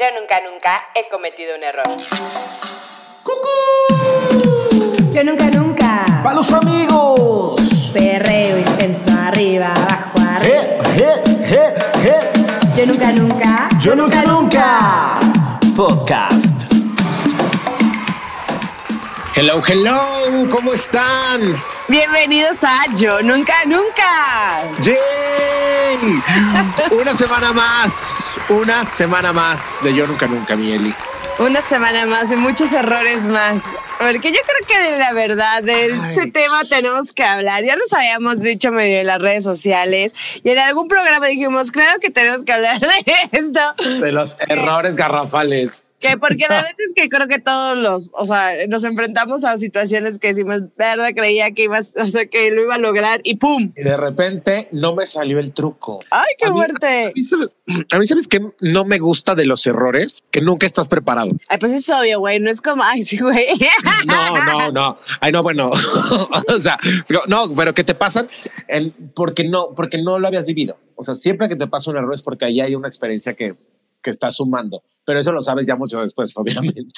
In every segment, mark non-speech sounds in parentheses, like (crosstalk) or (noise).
Yo nunca, nunca he cometido un error. Yo nunca, nunca. ¡Para los amigos! Perreo intenso, arriba, abajo, arriba. ¡Eh, eh, eh, eh! Yo nunca, nunca. ¡Yo nunca, nunca! Podcast. Hello, hello, ¿cómo están? Bienvenidos a Yo nunca, nunca. ¡Yay! (laughs) Una semana más, una semana más de Yo Nunca Nunca, mi Eli. Una semana más y muchos errores más. Porque yo creo que de la verdad de ese tema tenemos que hablar. Ya nos habíamos dicho medio en las redes sociales y en algún programa dijimos, claro que tenemos que hablar de esto. De los errores garrafales. Que porque la (laughs) verdad es que creo que todos los, o sea, nos enfrentamos a situaciones que decimos, verdad, creía que ibas, o sea, que lo iba a lograr y ¡pum! Y de repente no me salió el truco. ¡Ay, qué A mí- fuerte! A mí, ¿sabes, a mí, ¿sabes qué no me gusta de los errores? Que nunca estás preparado. Ay, pues es obvio, güey, no es como, ay, sí, güey. (laughs) No, no, no. Ay, no, bueno. (laughs) o sea, pero- no, pero que te pasan en- porque no, porque no lo habías vivido. O sea, siempre que te pasa un error es porque ahí hay una experiencia que, que estás sumando. Pero eso lo sabes ya mucho después, (laughs) obviamente.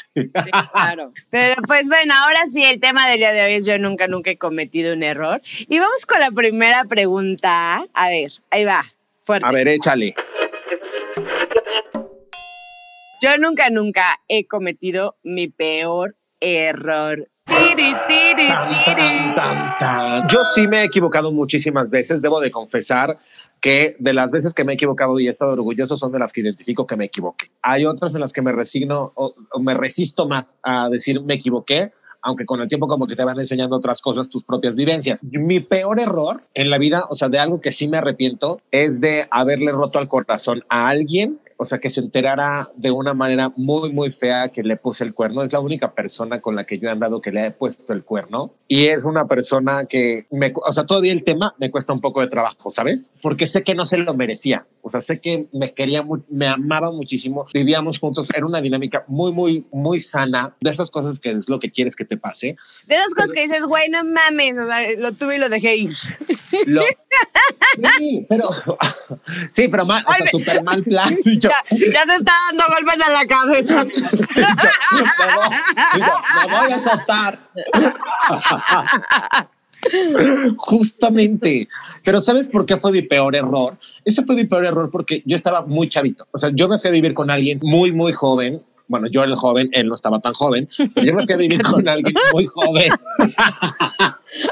Claro. Pero pues bueno, ahora sí, el tema del día de hoy es yo nunca, nunca he cometido un error. Y vamos con la primera pregunta. A ver, ahí va, fuerte. A ver, échale. Yo nunca, nunca he cometido mi peor error. Tiri, tiri, tiri. Tan, tan. Yo sí me he equivocado muchísimas veces, debo de confesar que de las veces que me he equivocado y he estado orgulloso son de las que identifico que me equivoqué. Hay otras en las que me resigno o, me resisto más a decir me equivoqué, aunque con el tiempo como que te van enseñando otras cosas, tus propias vivencias. Mi peor error en la vida, o sea, de algo que sí me arrepiento, es de haberle roto al corazón a alguien. O sea, que se enterara de una manera muy, muy fea que le puse el cuerno. Es la única persona con la que yo he andado que le he puesto el cuerno. Y es una persona que, me, o sea, todavía el tema me cuesta un poco de trabajo, ¿sabes? Porque sé que no se lo merecía. O sea, sé que me quería, me amaba muchísimo. Vivíamos juntos. Era una dinámica muy, muy, muy sana. De esas cosas que es lo que quieres que te pase. De esas cosas que dices, güey, no mames, o sea, lo tuve y lo dejé ir. Lo- (laughs) sí, pero, (laughs) sí, pero mal, o sea, súper mal (laughs) plan. Yo- Ya, ya se está dando golpes en la cabeza. me, voy, digo, me voy a soltar. Justamente. Pero ¿sabes por qué fue mi peor error? Ese fue mi peor error porque yo estaba muy chavito. O sea, yo me fui a vivir con alguien muy, muy joven. Bueno, yo era el joven, él no estaba tan joven, pero yo me fui a vivir con alguien muy joven. (laughs)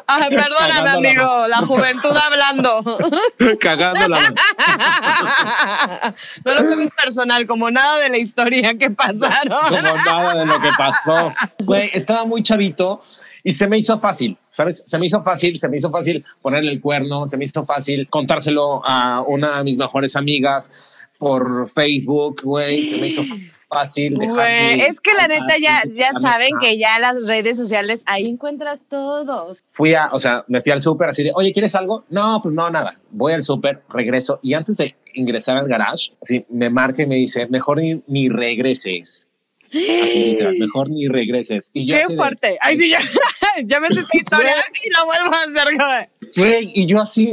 Ay, perdóname, amigo, la juventud hablando. (laughs) cagándola. (laughs) No lo tomes personal, como nada de la historia que pasaron. como nada de lo que pasó. Güey, estaba muy chavito y se me hizo fácil, ¿sabes? Se me hizo fácil, se me hizo fácil ponerle el cuerno, se me hizo fácil contárselo a una de mis mejores amigas por Facebook, güey, se me hizo fácil. Güey, es que la neta ya, ya saben que ya las redes sociales ahí encuentras todos. Fui a, o sea, me fui al súper así de, oye, ¿quieres algo? No, pues no, nada. Voy al súper, regreso y antes de ingresar al garage, así me marca y me dice, mejor ni, ni regreses. Así literal, (gasps) mejor ni regreses. Y yo Qué así de, fuerte. Ay, sí, ya, (laughs) ya ves esta historia y la vuelvo a hacer. güey. Güey, y yo así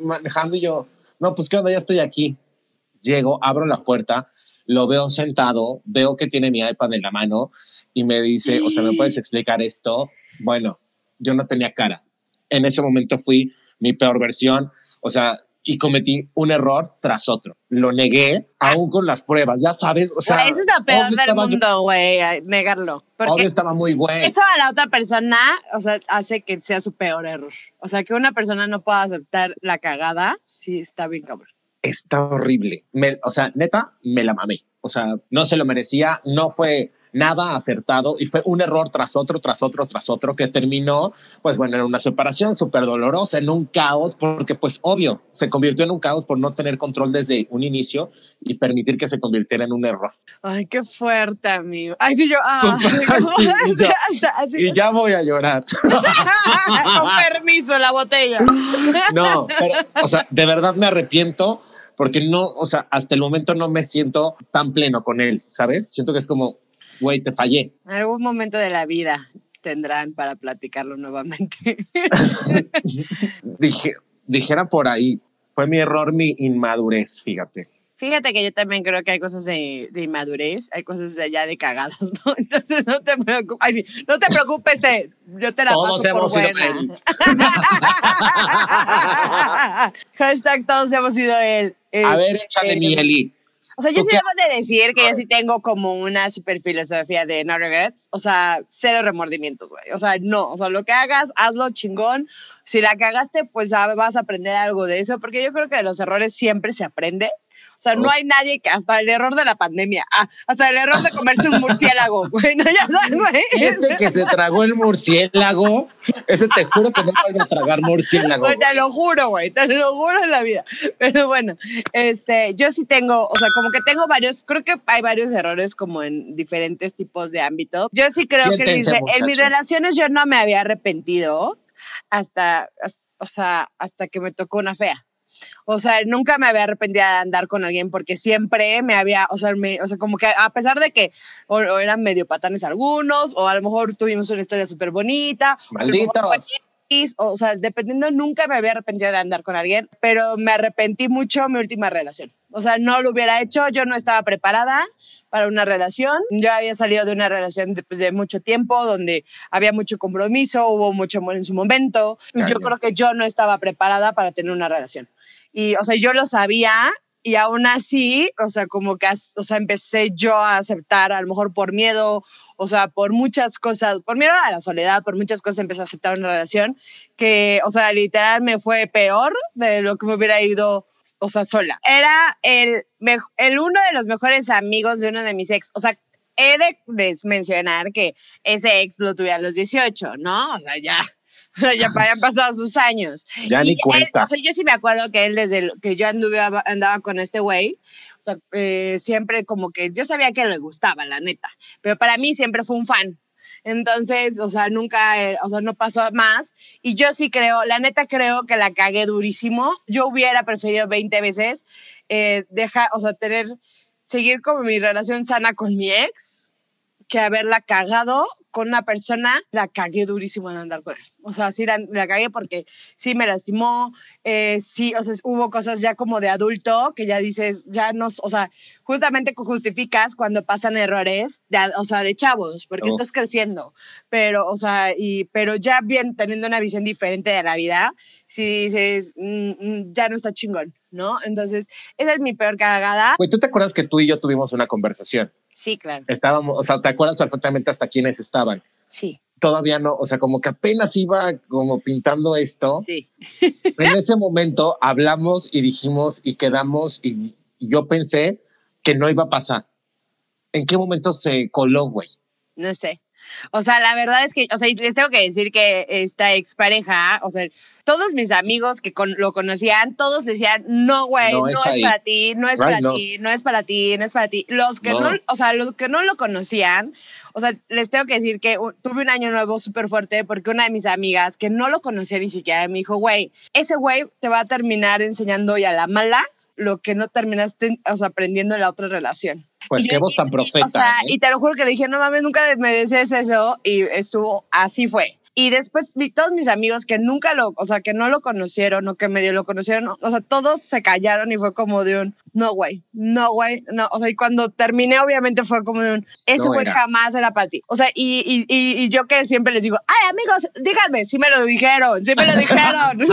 manejando y yo, no, pues qué onda, ya estoy aquí. Llego, abro la puerta, lo veo sentado, veo que tiene mi iPad en la mano y me dice, o sea, ¿me puedes (gasps) explicar esto? Bueno, yo no tenía cara. En ese momento fui mi peor versión, o sea, y cometí un error tras otro. Lo negué, aún con las pruebas, ya sabes, o sea, Güey, esa es la peor del mundo, güey, negarlo. Porque obvio estaba muy bueno. eso a la otra persona, o sea, hace que sea su peor error. O sea, que una persona no pueda aceptar la cagada, sí está bien cabrón. está horrible. Me- o sea, neta, me la mamé. O sea, no se lo merecía, no fue nada acertado y fue un error tras otro, tras otro, tras otro que terminó, pues bueno, en una separación súper dolorosa, en un caos, porque pues obvio, se convirtió en un caos por no tener control desde un inicio y permitir que se convirtiera en un error. Ay, qué fuerte, amigo. Ay, sí, yo. Ah, (laughs) sí, y yo-. (laughs) Y ya voy a llorar. (laughs) Con permiso, la botella. No, pero, o sea, de verdad me arrepiento porque no, o sea, hasta el momento no me siento tan pleno con él, ¿sabes? Siento que es como, güey, te fallé. En algún momento de la vida tendrán para platicarlo nuevamente. (laughs) Dije, dijera por ahí, fue mi error, mi inmadurez, fíjate. Fíjate que yo también creo que hay cosas de, de inmadurez, hay cosas de allá de cagadas, ¿no? (laughs) Entonces no te preocupes, ay, sí, no te preocupes, te- yo te la Todos paso por hemos sido buena. él. (laughs) Hashtag todos hemos sido él. A ver, échale Este, mi Eli. O sea, yo ¿Tú sí debo de decir que yo sí tengo como una super filosofía de no regrets. O sea, cero remordimientos, güey. O sea, no. O sea, lo que hagas, hazlo chingón. Si la cagaste, pues ah, vas a aprender algo de eso. Porque yo creo que de los errores siempre se aprende. O sea, no hay nadie que hasta el error de la pandemia, ah, hasta el error de comerse un murciélago, (laughs) güey, no, ya sabes, güey. Ese que se tragó el murciélago, ese te juro que no vuelve a tragar murciélago. Güey. te lo juro, güey, te lo juro en la vida. Pero bueno, este, yo sí tengo, o sea, como que tengo varios, creo que hay varios errores como en diferentes tipos de ámbito. Yo sí creo que mis, en mis relaciones yo no me había arrepentido hasta, as- o sea, hasta que me tocó una fea. O sea, nunca me había arrepentido de andar con alguien porque siempre me había, o sea, me- o sea como que a pesar de que o, o eran medio patanes algunos, o a lo mejor tuvimos una historia súper bonita, o Malditos. X, o sea, dependiendo, nunca me había arrepentido de andar con alguien, pero me arrepentí mucho en mi última relación. O sea, no lo hubiera hecho, yo no estaba preparada para una relación. Yo había salido de una relación de, pues, de mucho tiempo, donde había mucho compromiso, hubo mucho amor en su momento. Yo creo que yo no estaba preparada para tener una relación. Y, o sea, yo lo sabía y aún así, o sea, como que, o sea, empecé yo a aceptar, a lo mejor por miedo, o sea, por muchas cosas, por miedo a la soledad, por muchas cosas empecé a aceptar una relación que, o sea, literal me fue peor de lo que me hubiera ido, o sea, sola. Era el, el uno de los mejores amigos de uno de mis ex, o sea, he de mencionar que ese ex lo tuve a los 18, ¿no? O sea, ya, (laughs) ya habían pasado sus años. Ya Y ni él, cuenta. o sea, yo sí me acuerdo que él desde el- que yo anduve, andaba con este güey, o sea, eh, siempre como que yo sabía que le gustaba, la neta, pero para mí siempre fue un fan. Entonces, o sea, nunca, eh, o sea, no pasó más. Y yo sí creo, la neta creo que la cagué durísimo. Yo hubiera preferido 20 veces eh, dejar, o sea, tener, seguir como mi relación sana con mi ex que haberla cagado con una persona, la cagué durísimo en andar con él. O sea, sí la, la cagué porque sí me lastimó, eh, sí, o sea, hubo cosas ya como de adulto que ya dices, ya no, o sea, justamente justificas cuando pasan errores, de, o sea, de chavos, porque Oh. estás creciendo, pero, o sea, y, pero ya bien teniendo una visión diferente de la vida, si dices, "Mm, mm, ya no está chingón, ¿no? Entonces, esa es mi peor cagada. Güey, ¿tú te acuerdas que tú y yo tuvimos una conversación? Sí, claro, Estábamos, o sea, ¿te acuerdas perfectamente hasta quiénes estaban? sí, Todavía no, o sea, como que apenas iba como pintando esto. sí. (laughs) En ese momento hablamos y dijimos y quedamos y y yo pensé que no iba a pasar. ¿En qué momento se coló, güey? No sé. O sea, la verdad es que, o sea, les tengo que decir que esta expareja, o sea, todos mis amigos que con- lo conocían, todos decían, no, güey, No no, es para ti, no es Right, para no. ti, no es para ti, no es para ti. Los que No. no. o sea, los que no lo conocían, o sea, les tengo que decir que uh, tuve un año nuevo súper fuerte porque una de mis amigas que no lo conocía ni siquiera me dijo, güey, ese güey te va a terminar enseñando y a la mala lo que no terminaste, o sea, aprendiendo en la otra relación. Pues Y qué voz tan profeta. O sea, ¿eh? y te lo juro que le dije, no mames, nunca me decías eso. Y estuvo, así fue. Y después vi todos mis amigos que nunca lo, o sea, que no lo conocieron o que medio lo conocieron, o sea, todos se callaron y fue como de un, no, güey, no, güey, no. O sea, y cuando terminé, obviamente fue como de un, ese güey jamás era para ti. O sea, y, y, y, y yo que siempre les digo, ay, amigos, díganme, sí me lo dijeron, sí me lo dijeron.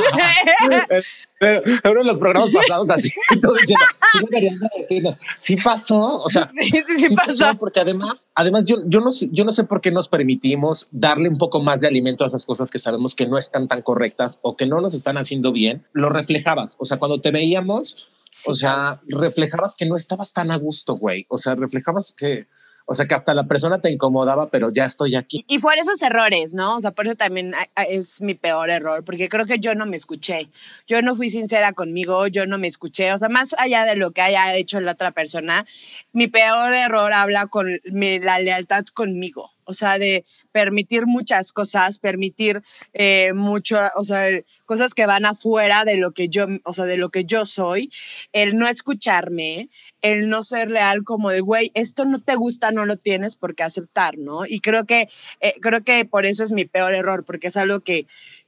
Pero, pero en los programas pasados así, (laughs) tú diciendo, sí de pasó, o sea, sí, sí, sí, pasó. porque además, además yo, yo no yo no sé por qué nos permitimos darle un poco más de alimento a esas cosas que sabemos que no están tan correctas o que no nos están haciendo bien. Lo reflejabas, o sea, cuando te veíamos, Sí, o sea, reflejabas que no estabas tan a gusto, güey. O sea, reflejabas que, o sea, que hasta la persona te incomodaba, pero ya estoy aquí. Y por esos errores, ¿no? O sea, por eso también es mi peor error, porque creo que yo no me escuché. Yo no fui sincera conmigo, yo no me escuché. O sea, más allá de lo que haya hecho la otra persona, mi peor error habla con mi- la lealtad conmigo. O sea, de permitir muchas cosas, permitir eh, mucho, o sea, cosas que van afuera de lo que yo, o sea, de lo que yo soy, el no escucharme, el no ser leal como de, güey, esto no te gusta, no lo tienes por qué aceptar, ¿no? Y creo que, eh, creo que por eso es mi peor error, porque es algo que,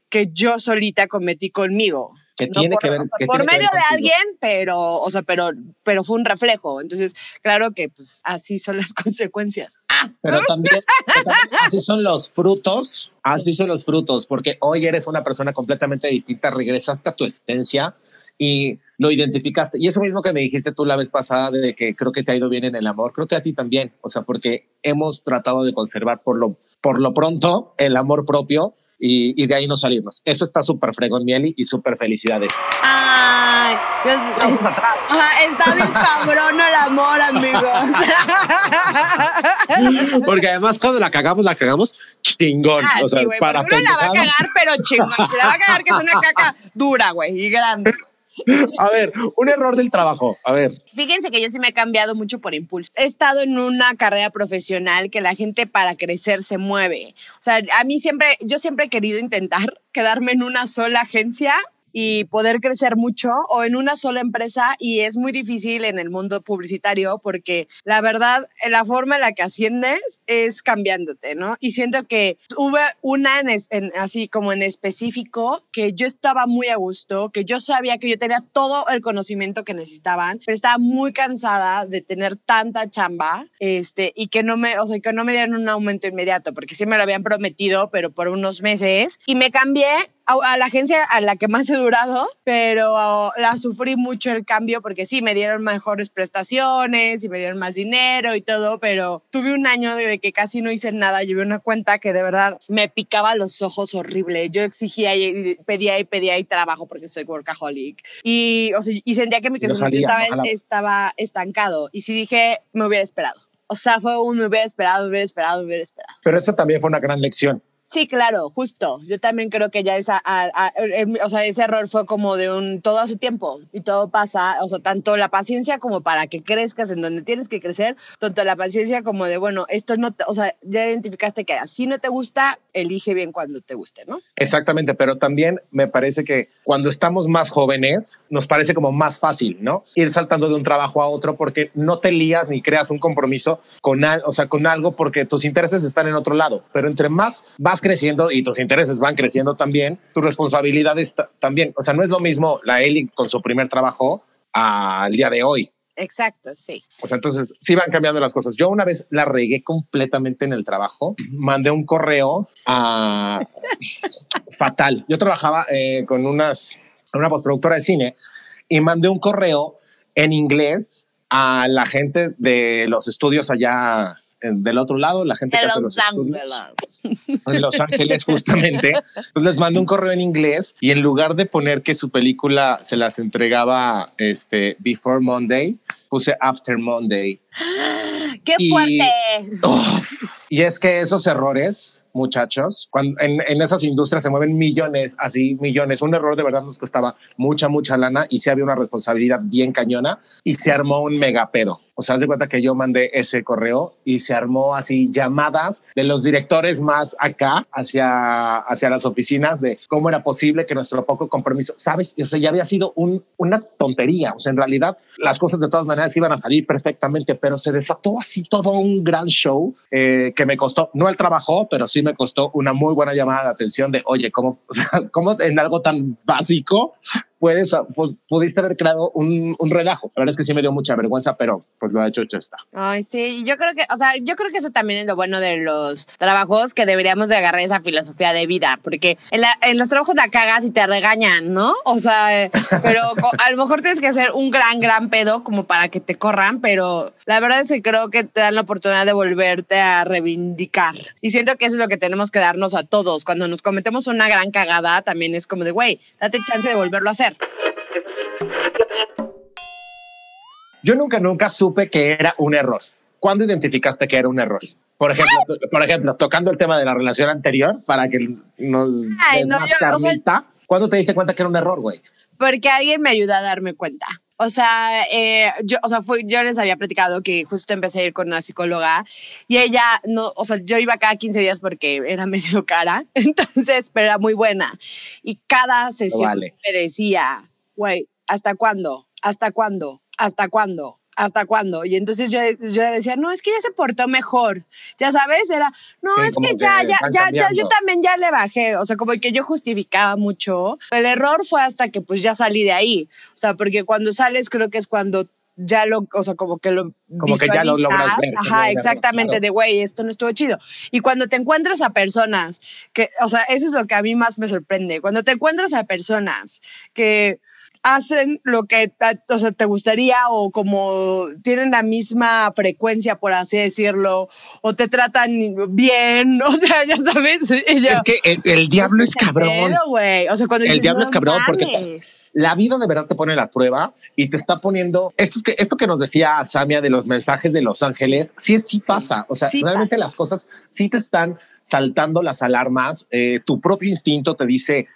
que yo solita cometí conmigo. Que No tiene por, que ver, o sea, que por medio de alguien, pero, o sea, pero, pero fue un reflejo. Entonces, claro que pues así son las (laughs) consecuencias. Pero también, pero también así son los frutos, así son los frutos, porque hoy eres una persona completamente distinta, regresaste a tu esencia y lo identificaste. Y eso mismo que me dijiste tú la vez pasada de que creo que te ha ido bien en el amor, creo que a ti también, o sea, porque hemos tratado de conservar por lo, por lo pronto el amor propio y, y de ahí no salirnos. Esto está súper fregón, Mieli, y súper felicidades. Ay, yo- Vamos (laughs) atrás. Ajá, está bien cabrón el amor, amigos. (laughs) Porque además cuando la cagamos, la cagamos chingón. Ah, o sea, sí, güey, para uno la va a cagar, pero chingón. Se la va a cagar que es una caca dura, güey, y grande. (laughs) A ver, un error del trabajo. A ver, Fíjense que yo sí me he cambiado mucho por impulso. He estado en una carrera profesional que la gente para crecer se mueve. O sea, a mí siempre, yo siempre he querido intentar (laughs) quedarme en una sola agencia y poder crecer mucho o en una sola empresa y es muy difícil en el mundo publicitario porque la verdad la forma en la que asciendes es cambiándote, ¿no? Y siento que hubo una en, en- así como en específico que yo estaba muy a gusto, que yo sabía que yo tenía todo el conocimiento que necesitaban, pero estaba muy cansada de tener tanta chamba, este, y que no me, o sea, que no me dieran un aumento inmediato, porque sí me lo habían prometido, pero por unos meses, y me cambié a, a la agencia a la que más he durado, pero la sufrí mucho el cambio porque sí, me dieron mejores prestaciones y me dieron más dinero y todo, pero tuve un año de, que casi no hice nada. Llevé una cuenta que de verdad me picaba los ojos horrible. Yo exigía y pedía y pedía y trabajo porque soy workaholic. Y, o sea, y sentía que mi no crecimiento estaba, estaba estancado. Y sí dije, me hubiera esperado. O sea, fue un me hubiera esperado, me hubiera esperado, me hubiera esperado. pero eso también fue una gran lección. Sí, claro, justo. Yo también creo que ya esa, o sea, ese error fue como de un todo a su tiempo y todo pasa, o sea, tanto la paciencia como para que crezcas en donde tienes que crecer, tanto la paciencia como de, bueno, esto no, te- o sea, ya identificaste que así no te gusta, elige bien cuando te guste, ¿no? Exactamente, pero también me parece que cuando estamos más jóvenes nos parece como más fácil, ¿no? Ir saltando de un trabajo a otro porque no te lías ni creas un compromiso con, o sea, con algo porque tus intereses están en otro lado. Pero entre más vas creciendo y tus intereses van creciendo también, tu responsabilidad está también. O sea, no es lo mismo la Eli con su primer trabajo al día de hoy. Exacto, sí. O sea, entonces sí van cambiando las cosas. Yo una vez la regué completamente en el trabajo. Mandé un correo a (laughs) fatal. Yo trabajaba eh, con unas, una postproductora de cine y mandé un correo en inglés a la gente de los estudios allá del otro lado, la gente De que hace los los estudios ángeles. en Los Ángeles justamente. Entonces (laughs) les mandé un correo en inglés y en lugar de poner que su película se las entregaba este Before Monday, puse After Monday. (gasps) ¡Qué Y- fuerte! Oh, y es que esos errores, muchachos, cuando en, en esas industrias se mueven millones, así millones. Un error de verdad nos costaba mucha, mucha lana y sí había una responsabilidad bien cañona y se armó un mega pedo. O sea, haz de cuenta que yo mandé ese correo y se armó así llamadas de los directores más acá hacia, hacia las oficinas de cómo era posible que nuestro poco compromiso, sabes, o sea, ya había sido un, una tontería. O sea, en realidad las cosas de todas maneras iban a salir perfectamente, pero se desató así todo un gran show eh, que me costó, no el trabajo, pero sí me costó una muy buena llamada de atención de, oye, ¿cómo, (laughs) o sea, cómo en algo tan básico puedes, pu- pudiste haber creado un, un relajo? La verdad es que sí me dio mucha vergüenza, pero pues lo ha hecho, hecho está. Ay, sí, yo creo que, o sea, yo creo que eso también es lo bueno de los trabajos, que deberíamos de agarrar esa filosofía de vida, porque en, la- en los trabajos la cagas y te regañan, ¿no? O sea, eh, pero (laughs) a lo mejor tienes que hacer un gran, gran pedo como para que te corran, pero la verdad es que creo que te dan la oportunidad de volverte a reivindicar. Y siento que eso es lo que tenemos que darnos a todos. Cuando nos cometemos una gran cagada, también es como de, güey, date chance de volverlo a hacer. Yo nunca, nunca supe que era un error. ¿Cuándo identificaste que era un error? Por ejemplo, por ejemplo, tocando el tema de la relación anterior para que nos Ay, des no, más yo- o sea- carnita, ¿cuándo te diste cuenta que era un error, güey? porque alguien me ayudó a darme cuenta. O sea, eh, yo, o sea, fue, yo les había platicado que justo empecé a ir con una psicóloga y ella, no, o sea, yo iba cada 15 días porque era (laughs) medio cara, entonces, pero era muy buena. Y cada sesión vale. me decía, güey, ¿hasta cuándo? ¿Hasta cuándo? ¿Hasta cuándo? ¿Hasta cuándo? Y entonces yo, yo decía, no, es que ya se portó mejor, ya sabes, era, no, Sí, es que que ya, ya, ya, ya, yo también ya le bajé, o sea, como que yo justificaba mucho. El error fue hasta que pues ya salí de ahí, o sea, porque cuando sales creo que es cuando ya lo, o sea, como que lo Como que ya lo logras ver, Ajá, verlo, exactamente, claro. de güey, esto no estuvo chido. Y cuando te encuentras a personas que, o sea, eso es lo que a mí más me sorprende, cuando te encuentras a personas que hacen lo que o sea, te gustaría o como tienen la misma frecuencia, por así decirlo, o te tratan bien, (laughs) o sea, ya sabes. yo, Es que el, el diablo es cabrón. Pero, güey, o sea, cuando El dices, diablo "No es cabrón porque te- mames". La vida de verdad te pone la prueba y te está poniendo esto, es que, esto que nos decía Samia de los mensajes de Los Ángeles, sí, sí pasa. O sea, sí realmente pasa. las cosas sí te están saltando las alarmas. eh, tu propio instinto te dice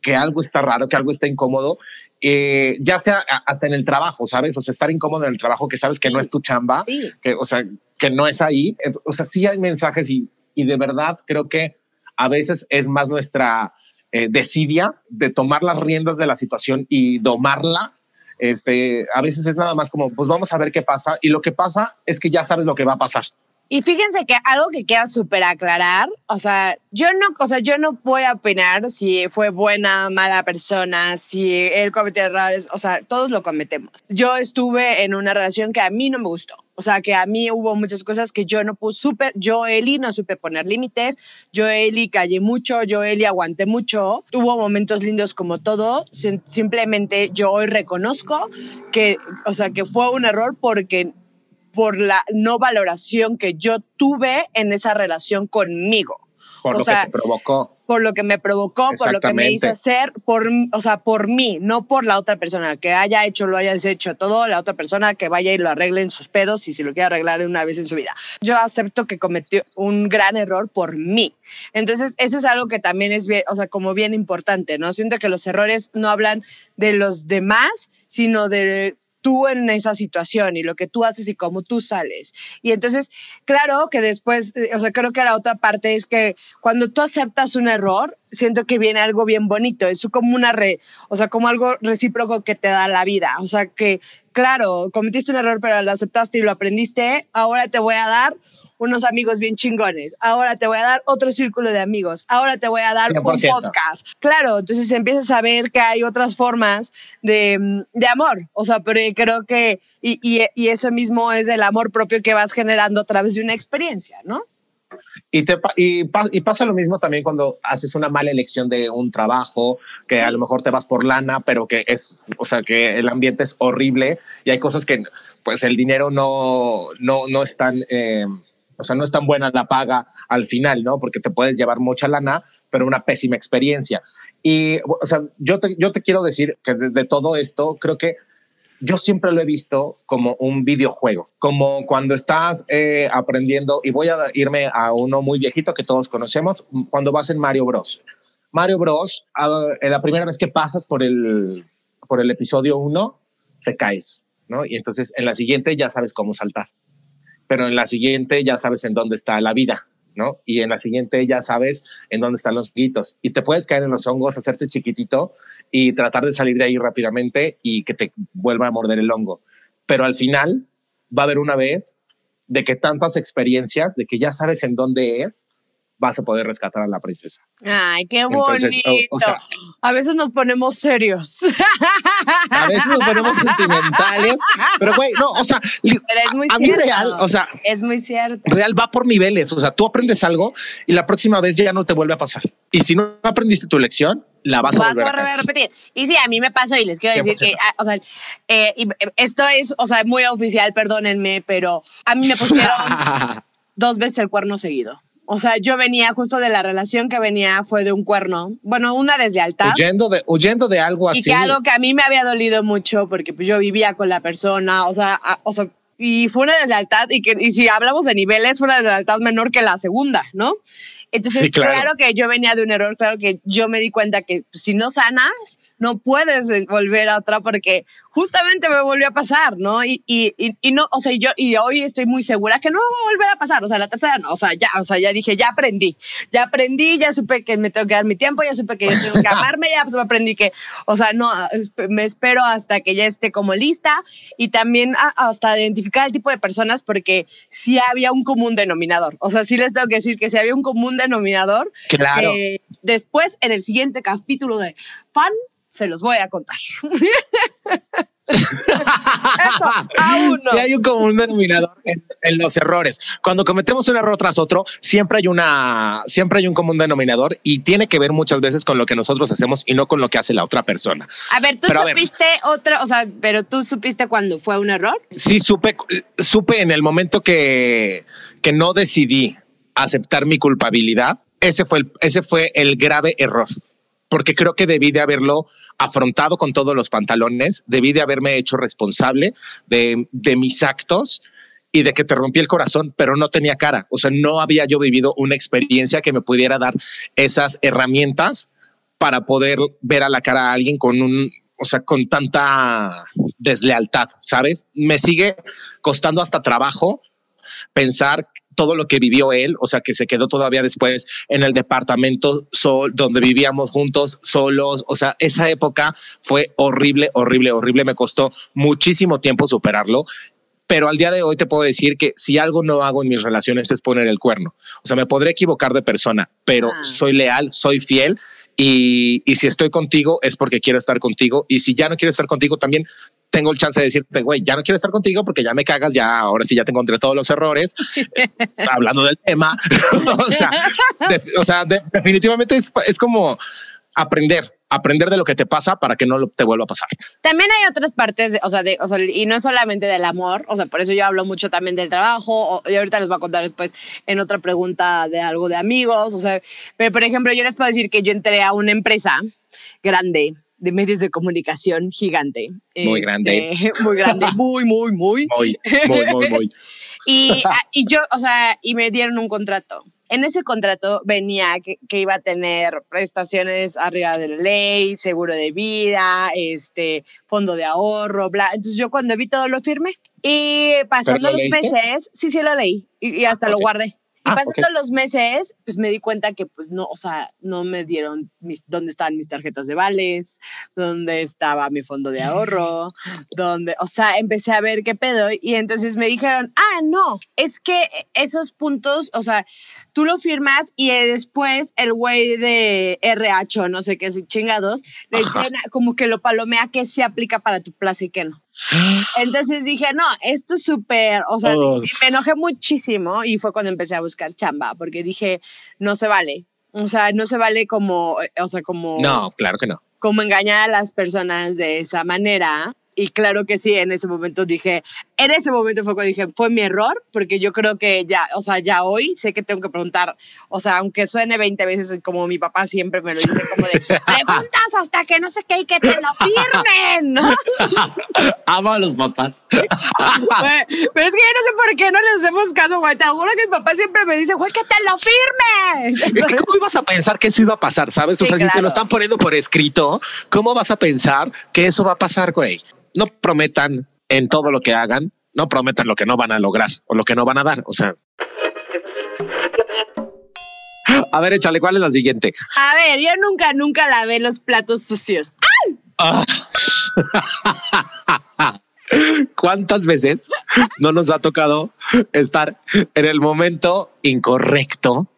que algo está raro, que algo está incómodo. Eh, ya sea hasta en el trabajo, ¿sabes? O sea, estar incómodo en el trabajo que sabes que no es tu chamba, Sí. que, o sea, que no es ahí. O sea, sí hay mensajes y, y de verdad creo que a veces es más nuestra eh, desidia de tomar las riendas de la situación y domarla. Este, a veces es nada más como, pues vamos a ver qué pasa. Y lo que pasa es que ya sabes lo que va a pasar. Y fíjense que algo que quiero súper aclarar, o sea, yo no, o sea, yo no voy a opinar si fue buena, mala persona, si él cometió errores, o sea, todos lo cometemos. Yo estuve en una relación que a mí no me gustó. O sea, que a mí hubo muchas cosas que yo no pude, supe, yo, Eli, no supe poner límites, yo, Eli, callé mucho, yo, Eli, aguanté mucho. Tuvo momentos lindos como todo, sim- simplemente yo hoy reconozco que, o sea, que fue un error porque por la no valoración que yo tuve en esa relación conmigo, Por O lo sea, que te provocó. por lo que me provocó, por lo que me hizo hacer, por, o sea, por mí, no por la otra persona, que haya hecho, lo haya hecho todo, la otra persona que vaya y lo arregle en sus pedos y si lo quiere arreglar una vez en su vida. Yo acepto que cometió un gran error por mí. Entonces, eso es algo que también es bien, o sea, como bien importante, ¿no? Siento que los errores no hablan de los demás, sino de tú en esa situación y lo que tú haces y cómo tú sales. Y entonces, claro que después, eh, o sea, creo que la otra parte es que cuando tú aceptas un error, siento que viene algo bien bonito, es como una re, o sea, como algo recíproco que te da la vida, o sea, que claro, cometiste un error, pero lo aceptaste y lo aprendiste, ahora te voy a dar unos amigos bien chingones, ahora te voy a dar otro círculo de amigos, ahora te voy a dar un 100%. podcast. Claro, entonces empiezas a ver que hay otras formas de, mm, de amor, o sea, pero creo que, y, y, y eso mismo es el amor propio que vas generando a través de una experiencia, ¿no? Y, te, y, y pasa lo mismo también cuando haces una mala elección de un trabajo, que Sí. a lo mejor te vas por lana, pero que es, o sea, que el ambiente es horrible y hay cosas que, pues, el dinero no, no, no es tan, eh, o sea, no es tan buena la paga al final, ¿no? Porque te puedes llevar mucha lana, pero una pésima experiencia. Y, o sea, yo te, yo te quiero decir que de, todo esto, creo que yo siempre lo he visto como un videojuego, como cuando estás eh, aprendiendo, y voy a irme a uno muy viejito que todos conocemos, cuando vas en Mario Bros. Mario Bros, ah, en la primera vez que pasas por el, por el episodio 1, te caes, ¿no? Y entonces en la siguiente ya sabes cómo saltar, pero en la siguiente ya sabes en dónde está la vida, ¿no? Y en la siguiente ya sabes en dónde están los honguitos. Y te puedes caer en los hongos, hacerte chiquitito y tratar de salir de ahí rápidamente y que te vuelva a morder el hongo. Pero al final va a haber una vez de que tantas experiencias, de que ya sabes en dónde es, vas a poder rescatar a la princesa. Ay, qué bonito. Entonces, o- o sea- a veces nos ponemos serios. A veces nos ponemos sentimentales, pero güey, no, o sea, Pero es muy a mí cierto. real, o sea, es muy cierto. real va por niveles. O sea, tú aprendes algo y la próxima vez ya no te vuelve a pasar. Y si no aprendiste tu lección, la vas, vas a volver a, a volver a repetir. Y sí, a mí me pasó y les quiero decir 100%. que, ah, o sea, eh, eh, esto es, o sea, muy oficial, perdónenme, pero a mí me pusieron (laughs) dos veces el cuerno seguido. O sea, yo venía justo de la relación que venía fue de un cuerno, bueno, una deslealtad. huyendo, de, huyendo de algo Y así. que algo que a mí me había dolido mucho porque pues, yo vivía con la persona, o sea, a- o sea, y fue una deslealtad y que y si hablamos de niveles fue una deslealtad menor que la segunda, ¿no? Entonces, Sí, claro. claro. que yo venía de un error, claro que yo me di cuenta que pues, si no sanas, no puedes eh, volver a otra porque justamente me volvió a pasar, ¿no? Y, y, y, y no, o sea, yo y hoy estoy muy segura que no va a volver a pasar, o sea, la tercera no, o sea, ya, o sea, ya dije, ya aprendí, ya aprendí, ya supe que me tengo que dar mi tiempo, ya supe que yo tengo que (laughs) amarme, ya pues, aprendí que, o sea, no, me espero hasta que ya esté como lista y también a- hasta identificar el tipo de personas porque sí había un común denominador, o sea, sí les tengo que decir que sí había un común denominador Claro. eh, después, en el siguiente capítulo de Fan, se los voy a contar. (laughs) Eso, aún no. Sí hay un común denominador en, en los errores. Cuando cometemos un error tras otro, siempre hay una, siempre hay un común denominador y tiene que ver muchas veces con lo que nosotros hacemos y no con lo que hace la otra persona. A ver, tú Pero supiste otra, o sea, pero tú supiste cuando fue un error. Sí supe, supe en el momento que, que no decidí aceptar mi culpabilidad. Ese fue el, ese fue el grave error, porque creo que debí de haberlo afrontado con todos los pantalones, debí de haberme hecho responsable de, de mis actos y de que te rompí el corazón, pero no tenía cara. O sea, no había yo vivido una experiencia que me pudiera dar esas herramientas para poder ver a la cara a alguien con un, o sea, con tanta deslealtad, ¿sabes? Me sigue costando hasta trabajo pensar todo lo que vivió él, o sea, que se quedó todavía después en el departamento sol, donde vivíamos juntos, solos, o sea, esa época fue horrible, horrible, horrible, me costó muchísimo tiempo superarlo, pero al día de hoy te puedo decir que si algo no hago en mis relaciones es poner el cuerno, o sea, me podré equivocar de persona, pero Ah. soy leal, soy fiel y, y si estoy contigo es porque quiero estar contigo y si ya no quiero estar contigo también tengo el chance de decirte, güey, ya no quiero estar contigo porque ya me cagas, ya ahora sí ya te encontré todos los errores, (laughs) hablando del tema. (laughs) o sea, de- o sea de- definitivamente es, es como aprender, aprender de lo que te pasa para que no te vuelva a pasar. También hay otras partes, de, o, sea, de, o sea, y no solamente del amor, o sea, por eso yo hablo mucho también del trabajo, o- y ahorita les voy a contar después en otra pregunta de algo de amigos, o sea, pero por ejemplo, yo les puedo decir que yo entré a una empresa grande de medios de comunicación gigante. Muy grande. (laughs) Muy grande, muy, muy, muy. Muy, muy, muy, muy. (laughs) Y, ah, y yo, o sea, y me dieron un contrato. En ese contrato venía que, que iba a tener prestaciones arriba de la ley, seguro de vida, este, fondo de ahorro, bla. Entonces yo cuando vi todo lo firmé. Y pasando lo los meses, sí, sí lo leí y, y hasta Ah, lo guardé. Y Ah, pasando ok. los meses, pues me di cuenta que pues no, o sea, no me dieron mis, dónde estaban mis tarjetas de vales, dónde estaba mi fondo de ahorro, dónde, o sea, empecé a ver qué pedo y entonces me dijeron, ah, no, es que esos puntos, o sea, tú lo firmas y después el güey de RH o no sé qué chingados, le como que lo palomea que se aplica para tu plaza y que no. (gasps) Entonces dije, no, esto es súper, o sea, Oh. me enojé muchísimo y fue cuando empecé a buscar chamba, porque dije, no se vale. O sea, no se vale como, eh, o sea, como, No, claro que no. como engañar a las personas de esa manera. Y claro que sí, en ese momento dije, en ese momento fue cuando dije, fue mi error, porque yo creo que ya, o sea, ya hoy sé que tengo que preguntar, o sea, aunque suene 20 veces como mi papá siempre me lo dice, como de, (laughs) preguntas hasta que no sé qué y que te lo firmen. (laughs) Amo a los papás. Pero es que yo no sé por qué no les hacemos caso, güey. Te juro que mi papá siempre me dice, güey, que te lo firme. Es que cómo ibas a pensar que eso iba a pasar, ¿sabes? O Sí, sea, si te claro. lo están poniendo por escrito, ¿cómo vas a pensar que eso va a pasar, güey? No prometan en todo lo que hagan, no prometan lo que no van a lograr o lo que no van a dar. O sea. A ver, échale, ¿cuál es la siguiente? A ver, yo nunca, nunca lavé los platos sucios. Ah. (laughs) ¿Cuántas veces no nos ha tocado estar en el momento incorrecto,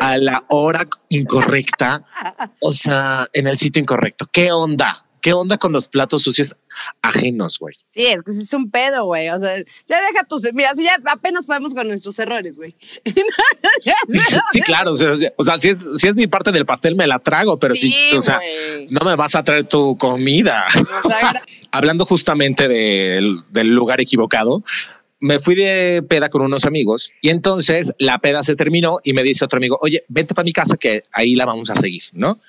a la hora incorrecta, o sea, en el sitio incorrecto? ¿Qué onda? ¿Qué onda con los platos sucios ajenos, güey? Sí, es que es un pedo, güey. O sea, ya deja tus. Mira, si ya apenas podemos con nuestros errores, güey. (laughs) Sí, sí, claro. O sea, o sea, si, es, si es mi parte del pastel, me la trago, pero Sí, sí, o sea, no me vas a traer tu comida. (laughs) Hablando justamente del, del lugar equivocado, me fui de peda con unos amigos y entonces la peda se terminó y me dice otro amigo, oye, vente para mi casa que ahí la vamos a seguir, ¿no?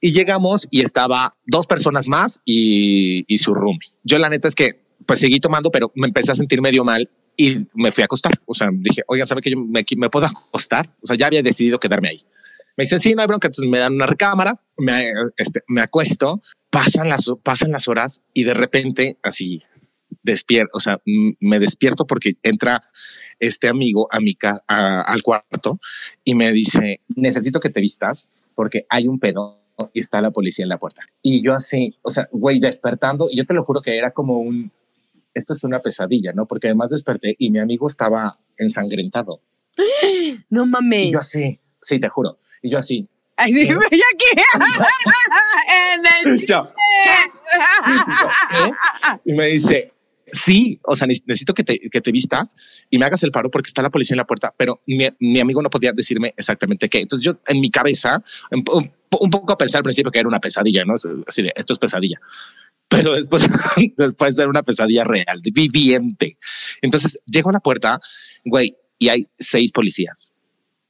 Y llegamos y estaba dos personas más y, y su roomie. Yo la neta es que pues seguí tomando, pero me empecé a sentir medio mal y me fui a acostar. O sea, dije, oiga, ¿sabe que yo me, me puedo acostar? O sea, ya había decidido quedarme ahí. Me dice, sí, no hay bronca. Entonces me dan una recámara, me, este, me acuesto, pasan las, pasan las horas y de repente así despierto, o sea, me despierto porque entra este amigo a mi ca- a- al cuarto y me dice, necesito que te vistas porque hay un pedo y está la policía en la puerta. Y yo así, o sea, güey, despertando, y yo te lo juro que era como un, esto es una pesadilla, ¿no? Porque además desperté y mi amigo estaba ensangrentado. (gasps) No Y mames. yo así, sí, te juro. Y yo así. Ay, sí, (laughs) ¿qué? güey, (laughs) aquí. (laughs) en el Yo, ¿qué? Y me dice, sí, o sea, ne- necesito que te, que te vistas y me hagas el paro porque está la policía en la puerta, pero mi, mi amigo no podía decirme exactamente qué. Entonces yo en mi cabeza, un, poco pensé al principio que era una pesadilla, ¿no? Así de, esto es pesadilla. Pero (laughs) después, después era una pesadilla real, viviente. Entonces llego a la puerta, güey, y hay seis policías.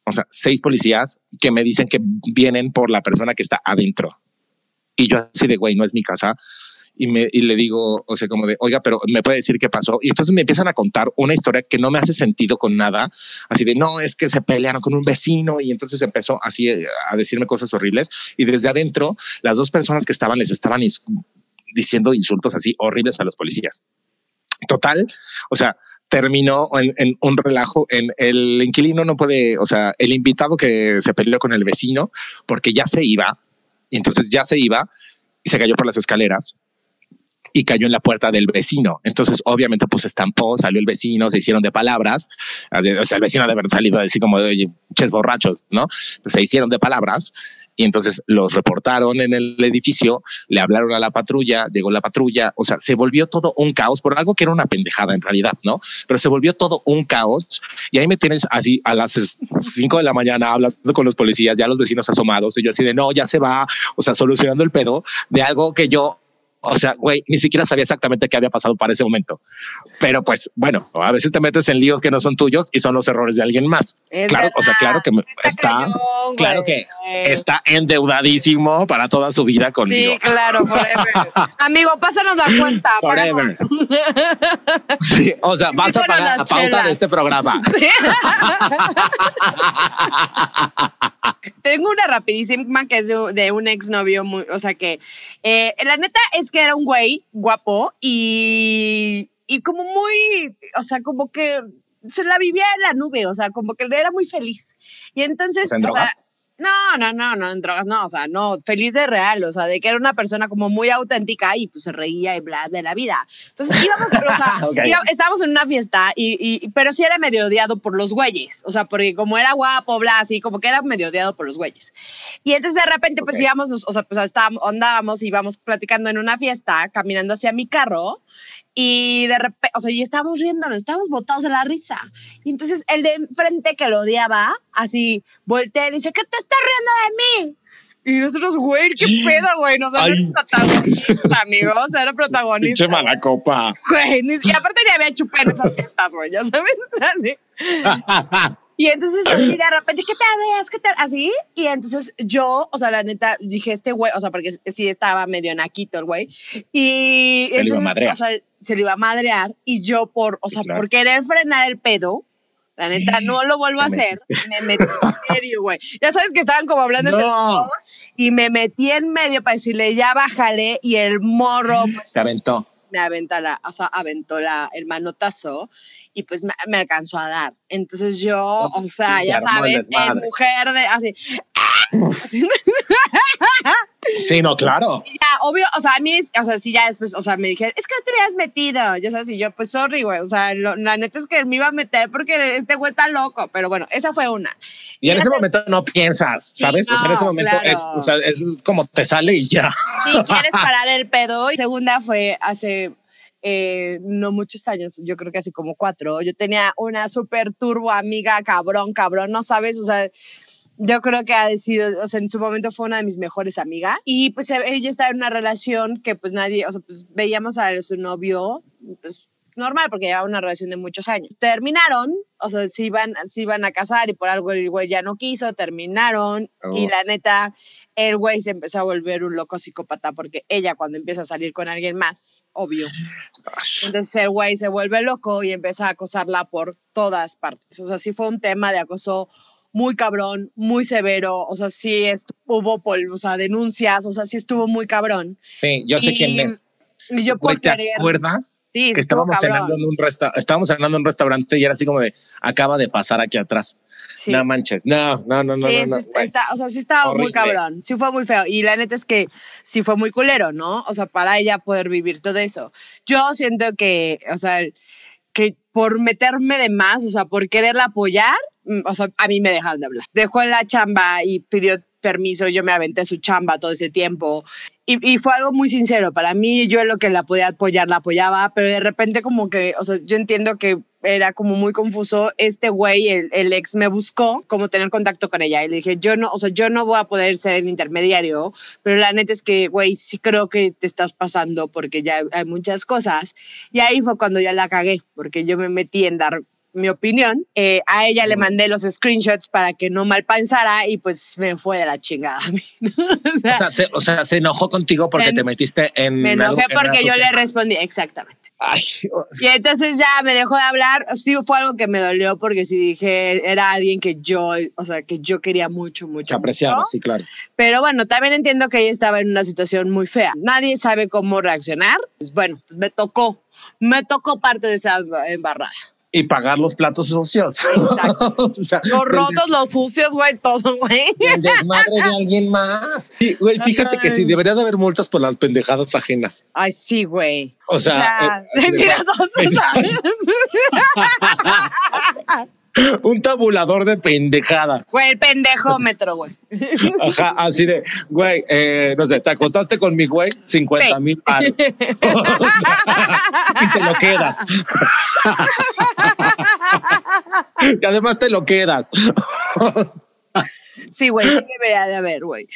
O sea, seis policías que me dicen que vienen por la persona que está adentro. Y yo así de, güey, no es mi casa y, me, y le digo, o sea, como de, oiga, pero me puede decir qué pasó. Y entonces me empiezan a contar una historia que no me hace sentido con nada, así de, no, es que se pelearon con un vecino y entonces empezó así eh, a decirme cosas horribles. Y desde adentro, las dos personas que estaban les estaban ins- diciendo insultos así horribles a los policías. Total, o sea, terminó en, en un relajo. En el inquilino no puede, o sea, el invitado que se peleó con el vecino porque ya se iba, y entonces ya se iba y se cayó por las escaleras y cayó en la puerta del vecino. Entonces, obviamente, pues estampó, salió el vecino, se hicieron de palabras. O sea, el vecino de haber salido a decir como oye, ches borrachos, ¿no? Pues se hicieron de palabras y entonces los reportaron en el edificio, le hablaron a la patrulla, llegó la patrulla, o sea, se volvió todo un caos por algo que era una pendejada en realidad, ¿no? Pero se volvió todo un caos y ahí me tienes así a las 5 de la mañana hablando con los policías, ya los vecinos asomados y yo así de no, ya se va, o sea, solucionando el pedo de algo que yo o sea, güey, ni siquiera sabía exactamente qué había pasado para ese momento. Pero pues, bueno, a veces te metes en líos que no son tuyos y son los errores de alguien más. Es claro, o sea, claro que me- está, claro que está endeudadísimo para toda su vida conmigo. Sí, claro, forever. (laughs) Amigo, pásanos la cuenta. Forever. (laughs) Sí, o sea, vas a pagar la pauta chelas. de este programa. (laughs) Tengo una rapidísima que es de, un exnovio, o sea que eh, la neta es que era un güey guapo y, y como muy, o sea, como que se la vivía en la nube, o sea, como que era muy feliz. Y entonces, O sea, no, no, no, no, en drogas no, o sea, no, feliz de real, o sea, de que era una persona como muy auténtica y pues se reía y bla de la vida. Entonces íbamos, o sea, (laughs) Ok. iba- estábamos en una fiesta y, y- pero sí era medio odiado por los güeyes, o sea, porque como era guapo, bla, así, como que era medio odiado por los güeyes. Y entonces de repente pues Ok. íbamos, nos- o sea, pues estábamos, andábamos y íbamos platicando en una fiesta, caminando hacia mi carro y de repente, o sea, y estábamos riéndonos, estábamos botados de la risa. Y entonces el de enfrente que lo odiaba, así, voltea y dice, ¿qué te estás riendo de mí? Y nosotros, güey, ¿qué (gasps) pedo, güey? No, o sea, no Ay. eres protagonista, amigo, o sea, era protagonista. Pinche mala copa. Güey, y aparte ya había chupé en esas fiestas, güey, ya sabes, (laughs) así. (laughs) Y entonces así de repente, ¿qué te ves? ¿Qué te así? Y entonces yo, o sea, la neta, dije, este güey, o sea, porque sí estaba medio naquito el güey. Y entonces, o sea, se le iba a madrear. Y yo por, o sea, claro. por querer frenar el pedo, la neta, no lo vuelvo a hacer. Me metí en (laughs) medio, güey. Ya sabes que estaban como hablando entre No. todos. Y me metí en medio para decirle, ya bájale. Y el morro, pues, Se aventó. me aventa la, o sea, aventó la, el manotazo y pues me, me alcanzó a dar. Entonces yo, o sea, Se ya el sabes, desmadre. mujer de así, (laughs) así, (laughs) Sí, no, claro. (laughs) ya, obvio, o sea, a mí, o sea, sí, ya después, o sea, me dijeron, es que no te habías metido, ya sabes, y yo, pues, sorry, güey, o sea, lo- la neta es que me iba a meter porque este güey está loco, pero bueno, esa fue una. Y en Y ese ese- momento no piensas, ¿sabes? o sea, en ese no, momento claro. es, o sea, es como te sale y ya. Si quieres (laughs) parar el pedo. Y segunda fue hace eh, no muchos años, yo creo que así como cuatro. Yo tenía una súper turbo amiga, cabrón, cabrón, no sabes, o sea, yo creo que ha sido, o sea, en su momento fue una de mis mejores amigas. Y pues ella estaba en una relación que pues nadie, o sea, pues veíamos a su novio, pues normal porque llevaba una relación de muchos años. Terminaron, o sea, se iban, se iban a casar y por algo el güey ya no quiso, terminaron y Oh. la neta, el güey se empezó a volver un loco psicópata porque ella cuando empieza a salir con alguien más, obvio. Entonces el güey se vuelve loco y empieza a acosarla por todas partes. O sea, sí fue un tema de acoso muy cabrón, muy severo. O sea, sí estu- hubo pol- o sea, denuncias, o sea, sí estuvo muy cabrón. Sí, yo sé Y- quién es. Y yo por ¿te querer- acuerdas? Sí, que estuvo estábamos cabrón. cenando en un resta estábamos cenando en un restaurante y era así como de acaba de pasar aquí atrás. Sí. No manches, no, no, no, no, sí, no, no, está, o sea, sí estaba muy cabrón. Sí fue muy feo. Y la neta es que sí fue muy culero, ¿no? O sea, para ella poder vivir todo eso. Yo siento que, o sea, que por meterme de más, o sea, por quererla apoyar, o sea, a mí me dejaron de hablar. Dejó la chamba y pidió permiso, yo me aventé su chamba todo ese tiempo. Y, y fue algo muy sincero. Para mí, yo lo que la podía apoyar, la apoyaba, pero de repente como que, o sea, yo entiendo que era como muy confuso. Este güey, el, el ex, me buscó como tener contacto con ella y le dije, yo no, o sea, yo no voy a poder ser el intermediario, pero la neta es que, güey, sí creo que te estás pasando porque ya hay muchas cosas. Y ahí fue cuando ya la cagué, porque yo me metí en dar mi opinión. Eh, a ella le mandé los screenshots para que no mal pensara y pues me fue de la chingada. (laughs) O sea, O sea, te- o sea, se enojó contigo porque Me- te metiste en me enojé que porque yo le respondí, exactamente. Ay, Y entonces ya me dejó de hablar. Sí, fue algo que me dolió porque sí dije, era alguien que yo, o sea, que yo quería mucho, mucho. te apreciaba, mucho. sí, claro. Pero bueno, también entiendo que ella estaba en una situación muy fea. Nadie sabe cómo reaccionar. Pues bueno, pues me tocó, me tocó parte de esa embarrada. Y pagar los platos sucios. (laughs) Exacto. o sea, Los rotos, los sucios, güey, todo, güey. el desmadre de alguien más. Sí, güey, fíjate que sí, debería de haber multas por las pendejadas ajenas. Ay, sí, güey. O sea, eh, o sea. (laughs) (laughs) (laughs) un tabulador de pendejadas. Güey, el pendejómetro, güey. (laughs) Ajá, así de, güey, eh, no sé, te acostaste con mi güey, 50 mil paros. (laughs) y te lo quedas. y además te lo quedas. Sí, güey, sí debería de haber, güey.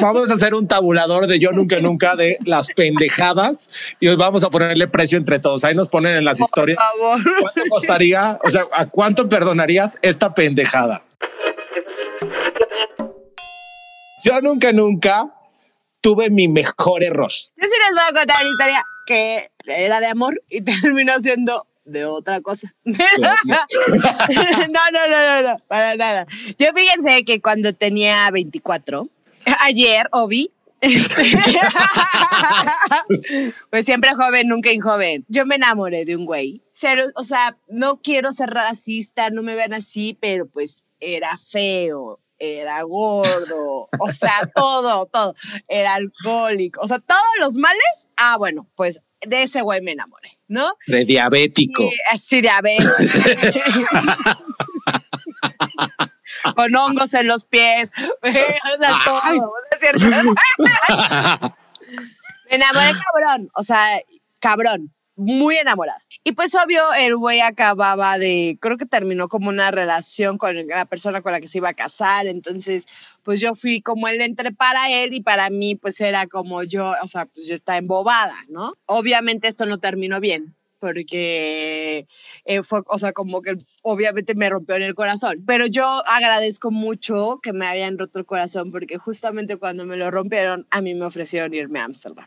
Vamos a hacer un tabulador de yo nunca, nunca de las pendejadas y hoy vamos a ponerle precio entre todos. Ahí nos ponen en las historias. Por favor. ¿Cuánto costaría? O sea, ¿a cuánto perdonarías esta pendejada? Yo nunca, nunca tuve mi mejor error. Yo sí les voy a contar una historia que era de amor y terminó siendo de otra cosa. (laughs) (laughs) no, no, no, no, no, para nada. Yo fíjense que cuando tenía 24, ayer, Obi, (laughs) pues siempre joven, nunca injoven. Yo me enamoré de un güey. O sea, no quiero ser racista, no me vean así, pero pues era feo, era gordo, o sea, todo, todo. Era alcohólico, o sea, todos los males. Ah, bueno, pues de ese güey me enamoré, ¿no? De diabético. Y así de haber. Con hongos en los pies. (laughs) o sea, todo. ¿no es cierto? (laughs) (laughs) Me enamoré cabrón. O sea, cabrón. Muy enamorada. Y pues obvio, el güey acababa de, creo que terminó como una relación con la persona con la que se iba a casar. Entonces, pues yo fui como el entre para él y para mí, pues era como yo, o sea, pues yo estaba embobada, ¿no? Obviamente esto no terminó bien porque eh, fue, o sea, como que obviamente me rompió en el corazón. Pero yo agradezco mucho que me hayan roto el corazón porque justamente cuando me lo rompieron, a mí me ofrecieron irme a Ámsterdam.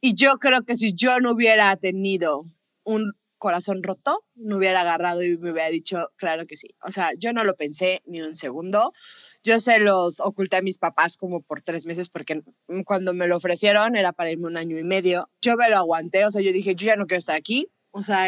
Y yo creo que si yo no hubiera tenido un corazón roto, no hubiera agarrado y me hubiera dicho, claro que sí. O sea, yo no lo pensé ni un segundo. Yo se los oculté a mis papás como por tres meses porque cuando me lo ofrecieron era para irme un año y medio. Yo me lo aguanté, o sea, yo dije, yo ya no quiero estar aquí. O sea,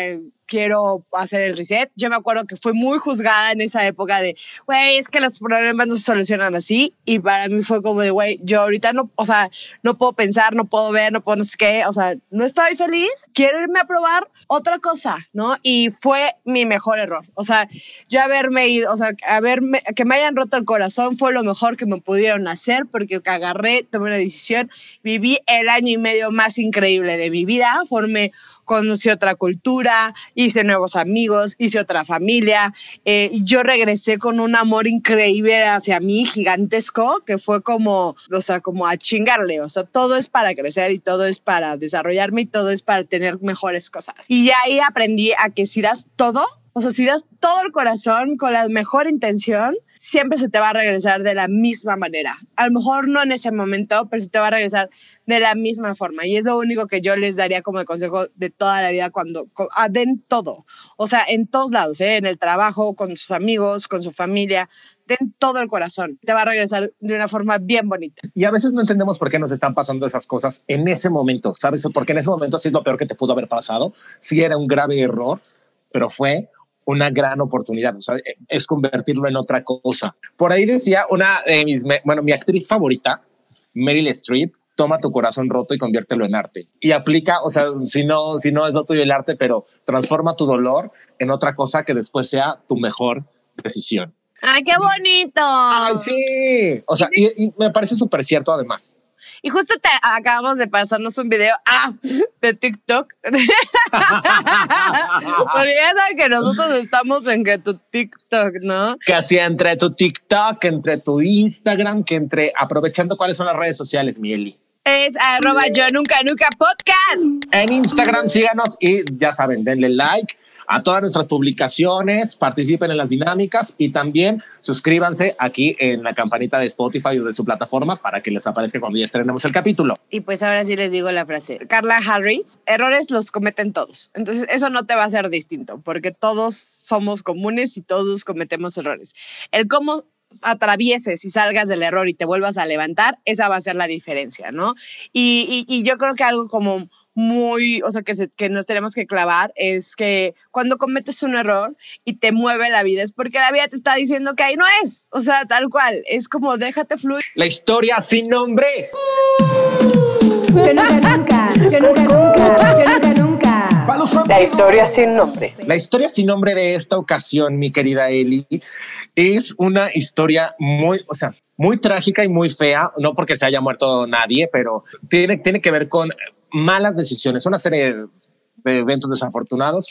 quiero hacer el reset. Yo me acuerdo que fui muy juzgada en esa época de, güey, es que los problemas no se solucionan así. Y para mí fue como de, güey, yo ahorita no, o sea, no puedo pensar, no puedo ver, no puedo no sé qué. O sea, no estoy feliz. Quiero irme a probar otra cosa, ¿no? Y fue mi mejor error. O sea, yo haberme ido, o sea, haberme, que me hayan roto el corazón fue lo mejor que me pudieron hacer porque agarré, tomé una decisión, viví el año y medio más increíble de mi vida, formé conocí otra cultura, hice nuevos amigos, hice otra familia. eh, yo regresé con un amor increíble hacia mí, gigantesco, que fue como, o sea, como a chingarle. O sea, todo es para crecer y todo es para desarrollarme y todo es para tener mejores cosas. Y ya ahí aprendí a que si das todo, o sea, si das todo el corazón con la mejor intención, siempre se te va a regresar de la misma manera. A lo mejor no en ese momento, pero se te va a regresar de la misma forma. Y es lo único que yo les daría como consejo de toda la vida cuando ah, den todo. O sea, en todos lados, ¿eh? en el trabajo, con sus amigos, con su familia. Den todo el corazón. Te va a regresar de una forma bien bonita. Y a veces no entendemos por qué nos están pasando esas cosas en ese momento, ¿sabes? Porque en ese momento sí es lo peor que te pudo haber pasado. Sí era un grave error, pero fue una gran oportunidad. O sea, es convertirlo en otra cosa. Por ahí decía una de mis, bueno, mi actriz favorita, Meryl Streep, toma tu corazón roto y conviértelo en arte. Y aplica, o sea, si no, si no es lo tuyo el arte, pero transforma tu dolor en otra cosa que después sea tu mejor decisión. ¡Ay, qué bonito! Ay, sí. O sea, y, y me parece súper cierto además. Y justo te acabamos de pasarnos un video ah, de TikTok. (laughs) Porque ya saben que nosotros estamos en que tu TikTok, ¿no? que hacía entre tu TikTok, entre tu Instagram, que entre aprovechando cuáles son las redes sociales, Mieli. Es arroba yo nunca nunca podcast. En Instagram síganos y ya saben, denle like a todas nuestras publicaciones, participen en las dinámicas y también suscríbanse aquí en la campanita de Spotify o de su plataforma para que les aparezca cuando ya estrenemos el capítulo. Y pues ahora sí les digo la frase. Carla Harris, errores los cometen todos. Entonces eso no te va a ser distinto porque todos somos comunes y todos cometemos errores. El cómo atravieses y salgas del error y te vuelvas a levantar, esa va a ser la diferencia, ¿no? Y, y- y yo creo que algo como muy, o sea, que, se- que nos tenemos que clavar es que cuando cometes un error y te mueve la vida es porque la vida te está diciendo que ahí no es, o sea, tal cual, es como déjate fluir. La historia sin nombre. Yo nunca, nunca, yo nunca, nunca, yo nunca, nunca. La historia sin nombre. La historia sin nombre de esta ocasión, mi querida Eli, es una historia muy, o sea, muy trágica y muy fea, no porque se haya muerto nadie, pero tiene, tiene que ver con malas decisiones, una serie de eventos desafortunados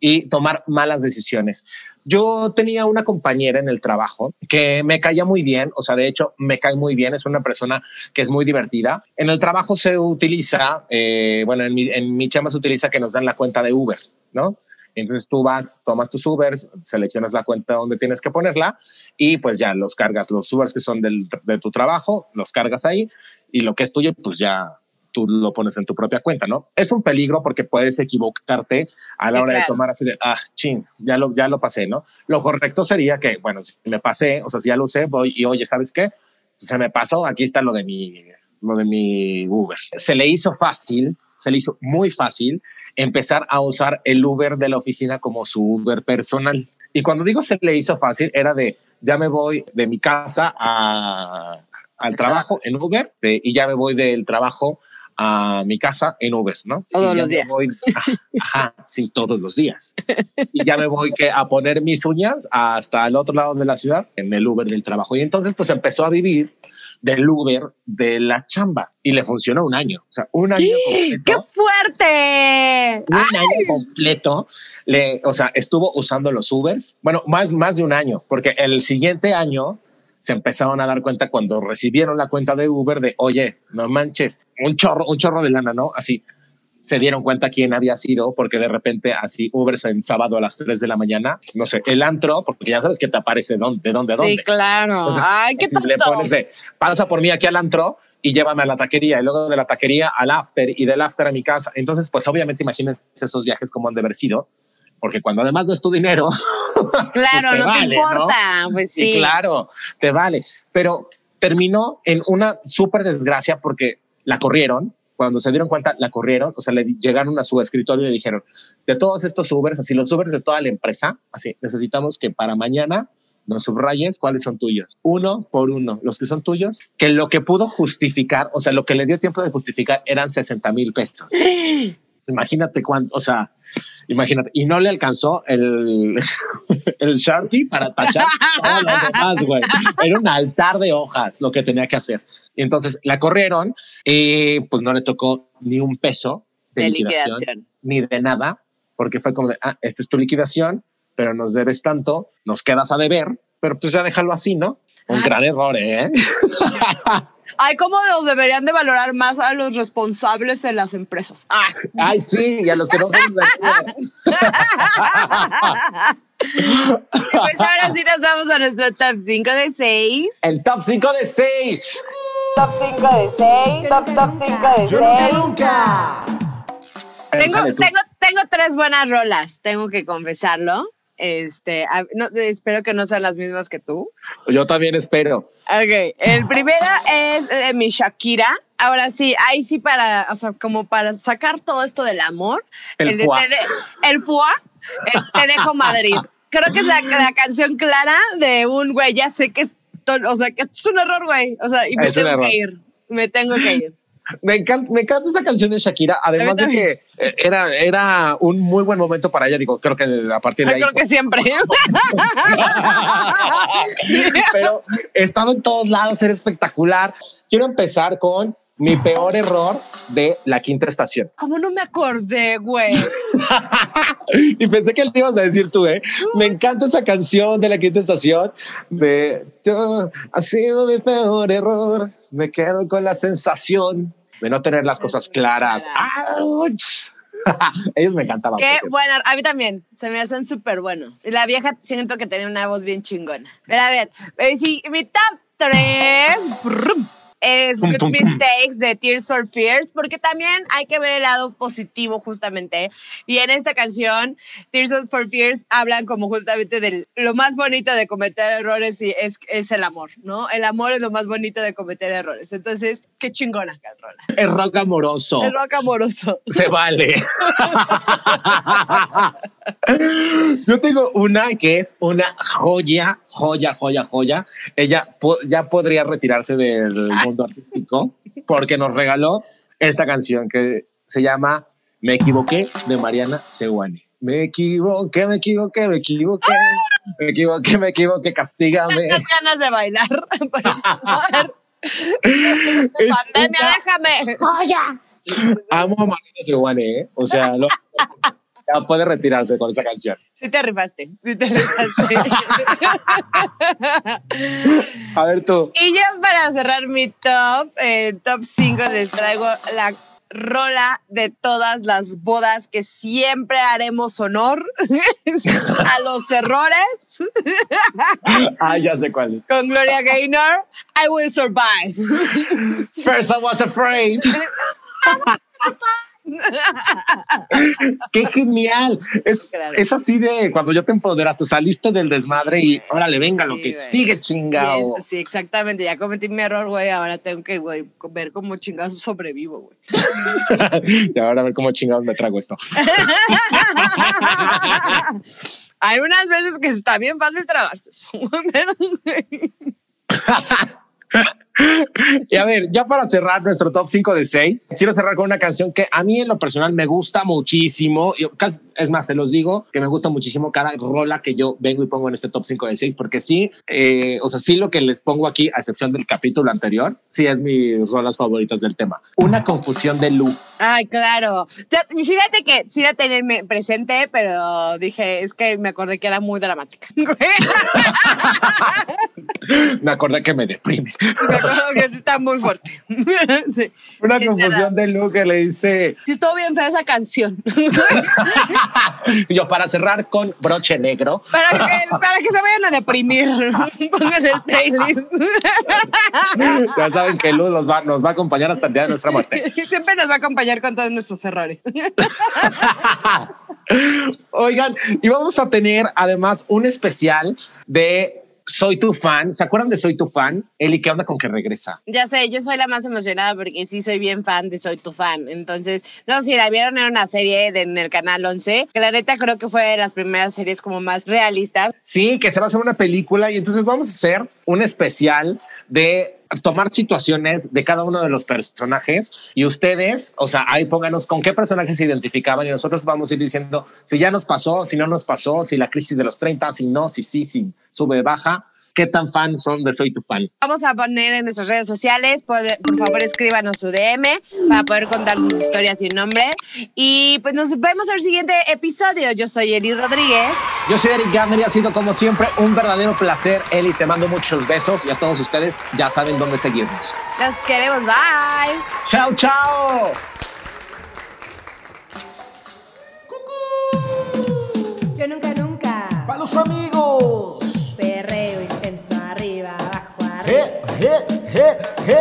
y tomar malas decisiones. Yo tenía una compañera en el trabajo que me caía muy bien, o sea, de hecho, me cae muy bien, es una persona que es muy divertida. En el trabajo se utiliza, eh, bueno, en mi, en mi chamba se utiliza que nos dan la cuenta de Uber, ¿no? Entonces tú vas, tomas tus Ubers, seleccionas la cuenta donde tienes que ponerla y pues ya los cargas, los Ubers que son del, de tu trabajo, los cargas ahí y lo que es tuyo, pues ya tú lo pones en tu propia cuenta, ¿no? Es un peligro porque puedes equivocarte a la Sí, hora de tomar así de, ah, ching, ya lo, ya lo pasé, ¿no? Lo correcto sería que, bueno, si me pasé, o sea, si ya lo usé, voy y oye, ¿sabes qué? Se me pasó, aquí está lo de mi, lo de mi Uber. Se le hizo fácil, se le hizo muy fácil empezar a usar el Uber de la oficina como su Uber personal. Y cuando digo se le hizo fácil, era de, ya me voy de mi casa a, al trabajo en Uber de- y ya me voy del trabajo a mi casa en Uber, ¿no? Todos los días. voy- (laughs) ajá, sí, todos los días. Y ya me voy que a poner mis uñas hasta el otro lado de la ciudad en el Uber del trabajo. Y entonces pues empezó a vivir del Uber de la chamba y le funcionó un año. O sea, un año ¡Qué fuerte! Un año completo, le, o sea, estuvo usando los Ubers. Bueno, más, más de un año, porque el siguiente año se empezaron a dar cuenta cuando recibieron la cuenta de Uber de, oye, no manches, un chorro, un chorro de lana, ¿no? Así se dieron cuenta quién había sido, porque de repente así Uber en sábado a las 3 de la mañana, no sé, el antro, porque ya sabes que te aparece dónde, de dónde, dónde. Sí, claro. Entonces, Ay, qué le tonto. pones de, pasa por mí aquí al antro y llévame a la taquería y luego de la taquería al after y del after a mi casa. Entonces, pues obviamente imagínense esos viajes como han de haber sido, porque cuando además no es tu dinero, (laughs) Claro, pues no vale, te ¿no? importa. Pues sí, sí. claro, te vale. Pero terminó en una súper desgracia porque la corrieron. Cuando se dieron cuenta, la corrieron, o sea, le llegaron a su escritorio y le dijeron, de todos estos Ubers, así los Ubers de toda la empresa, así, necesitamos que para mañana nos subrayes cuáles son tuyos, uno por uno, los que son tuyos, que lo que pudo justificar, o sea, lo que le dio tiempo de justificar eran 60 mil pesos. (gasps) Imagínate cuánto, o sea, imagínate, y no le alcanzó el, (laughs) el Sharpie para tachar todo lo demás, güey. Era un altar de hojas lo que tenía que hacer. Y entonces la corrieron y pues no le tocó ni un peso de, De liquidación, liquidación. ni de nada, porque fue como de, ah, esta es tu liquidación, pero nos debes tanto, nos quedas a deber, pero pues ya déjalo así, ¿no? Un gran error, ¿eh? (laughs) Ay, ¿cómo los deberían de valorar más a los responsables de las empresas? Ah. Ay, sí, y a los que no son... Pues ahora sí nos vamos a nuestro top 5 de 6. El top 5 de 6. Top 5 de 6. Top, top 5 de Yo nunca, nunca. Tengo, tengo, tengo tres buenas rolas, tengo que confesarlo. Este, no, espero que no sean las mismas que tú. Yo también espero. Ok, el primero es de mi Shakira. Ahora sí, ahí sí para, o sea, como para sacar todo esto del amor. El foie. te de- el eh, te dejo Madrid. Creo que es la, la canción clara de un güey, ya sé que es, o sea, que es un error, güey. O sea, y me Es tengo que ir. Me tengo que ir. Me encanta, me encanta esa canción de Shakira, además de que eh, era, era un muy buen momento para ella. Digo, creo que a partir de ahí. Creo que siempre. (laughs) pero estaba en todos lados, era espectacular. Quiero empezar con mi peor error de la quinta estación. ¿Cómo no me acordé, güey? (laughs) y pensé que le ibas a decir tú, ¿eh? Me encanta esa canción de la quinta estación de yo, ha sido mi peor error. Me quedo con la sensación de no tener las cosas claras. ¡Auch! (laughs) Ellos me encantaban. Qué bueno, a mí también, se me hacen súper buenos. La vieja siento que tenía una voz bien chingona. Pero a ver, eh, sí, mi top 3 es Pum, Good pum. Mistakes de Tears for Fears, porque también hay que ver el lado positivo justamente. Y en esta canción, Tears for Fears hablan como justamente de lo más bonito de cometer errores y es, es el amor, ¿no? El amor es lo más bonito de cometer errores. Entonces, qué chingona, Carola. Es rock amoroso. El rock amoroso. Se vale. (laughs) (laughs) Yo tengo una que es una joya, joya, joya, joya. Ella po- ya podría retirarse del mundo artístico porque nos regaló esta canción que se llama Me equivoqué de Mariana Seguani. Me equivoqué, me equivoqué, me equivoqué. Me equivoqué, me equivoqué, castígame. Tantas ganas de bailar. (laughs) por favor. Es Pandemia, una- déjame. Amo a Mariana Seguani, ¿eh? O sea, lo- ya puede retirarse con esa canción. Sí te rifaste, sí te rifaste. (laughs) A ver tú. y ya para cerrar mi top, eh, top 5, les traigo la rola de todas las bodas que siempre haremos honor (laughs) a los errores (laughs) Ah, ya sé cuál. con Gloria Gaynor. I will survive. First I was afraid. Qué genial. Es, Claro. es así de cuando ya te empoderaste, saliste del desmadre y órale, venga lo que güey. sigue chingado. Sí, exactamente. Ya cometí mi error, güey. Ahora tengo que, güey, ver cómo chingados sobrevivo, güey. (laughs) y ahora a ver cómo chingados me trago esto. (laughs) Hay unas veces que está bien fácil tragarse eso, pero, güey. (laughs) (laughs) Y a ver, ya para cerrar nuestro top 5 de 6, quiero cerrar con una canción que a mí en lo personal me gusta muchísimo. Es más, se los digo que me gusta muchísimo cada rola que yo vengo y pongo en este top 5 de 6, porque sí, eh, o sea, sí lo que les pongo aquí, a excepción del capítulo anterior, sí es mis rolas favoritas del tema. Una confusión de Lu. Ay, claro. Fíjate que sí la tenía me- presente, pero dije, es que me acordé que era muy dramática. (laughs) Me acordé que me deprime. (laughs) que sí está muy fuerte. (laughs) sí. Una confusión de Lu que le dice, Sí, estuvo bien fea esa canción. (laughs) yo para cerrar con broche negro. para, que, para que se vayan a deprimir. Pongan el playlist. Ya saben que Lu nos va, nos va a acompañar hasta el día de nuestra muerte. Siempre nos va a acompañar con todos nuestros errores. Oigan, y vamos a tener además un especial de Soy tu fan. ¿Se acuerdan de Soy tu fan? Eli, ¿qué onda con que regresa? Ya sé, yo soy la más emocionada porque sí soy bien fan de Soy tu fan. Entonces, no, si la vieron en una serie de- en el canal 11, que la neta creo que fue de las primeras series como más realistas. Sí, que se va a hacer una película y entonces vamos a hacer un especial de tomar situaciones de cada uno de los personajes y ustedes, o sea, ahí pónganos con qué personajes se identificaban y nosotros vamos a ir diciendo si ya nos pasó, si no nos pasó, si la crisis de los 30, si no, si sí, si sube, baja. Qué tan fan son de Soy tu fan. Vamos a poner en nuestras redes sociales, por, por favor escríbanos su DM para poder contar sus historias sin nombre. Y pues nos vemos en el siguiente episodio. Yo soy Eli Rodríguez. Yo soy Eric Gardner y ha sido como siempre un verdadero placer, Eli. Te mando muchos besos y a todos ustedes ya saben dónde seguirnos. Los queremos. Bye. Chao, chao. Yo nunca, nunca. ¡Para los amigos! Je, je, je!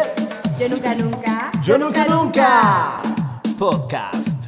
Yo nunca, nunca. Yo nunca, nunca. Podcast.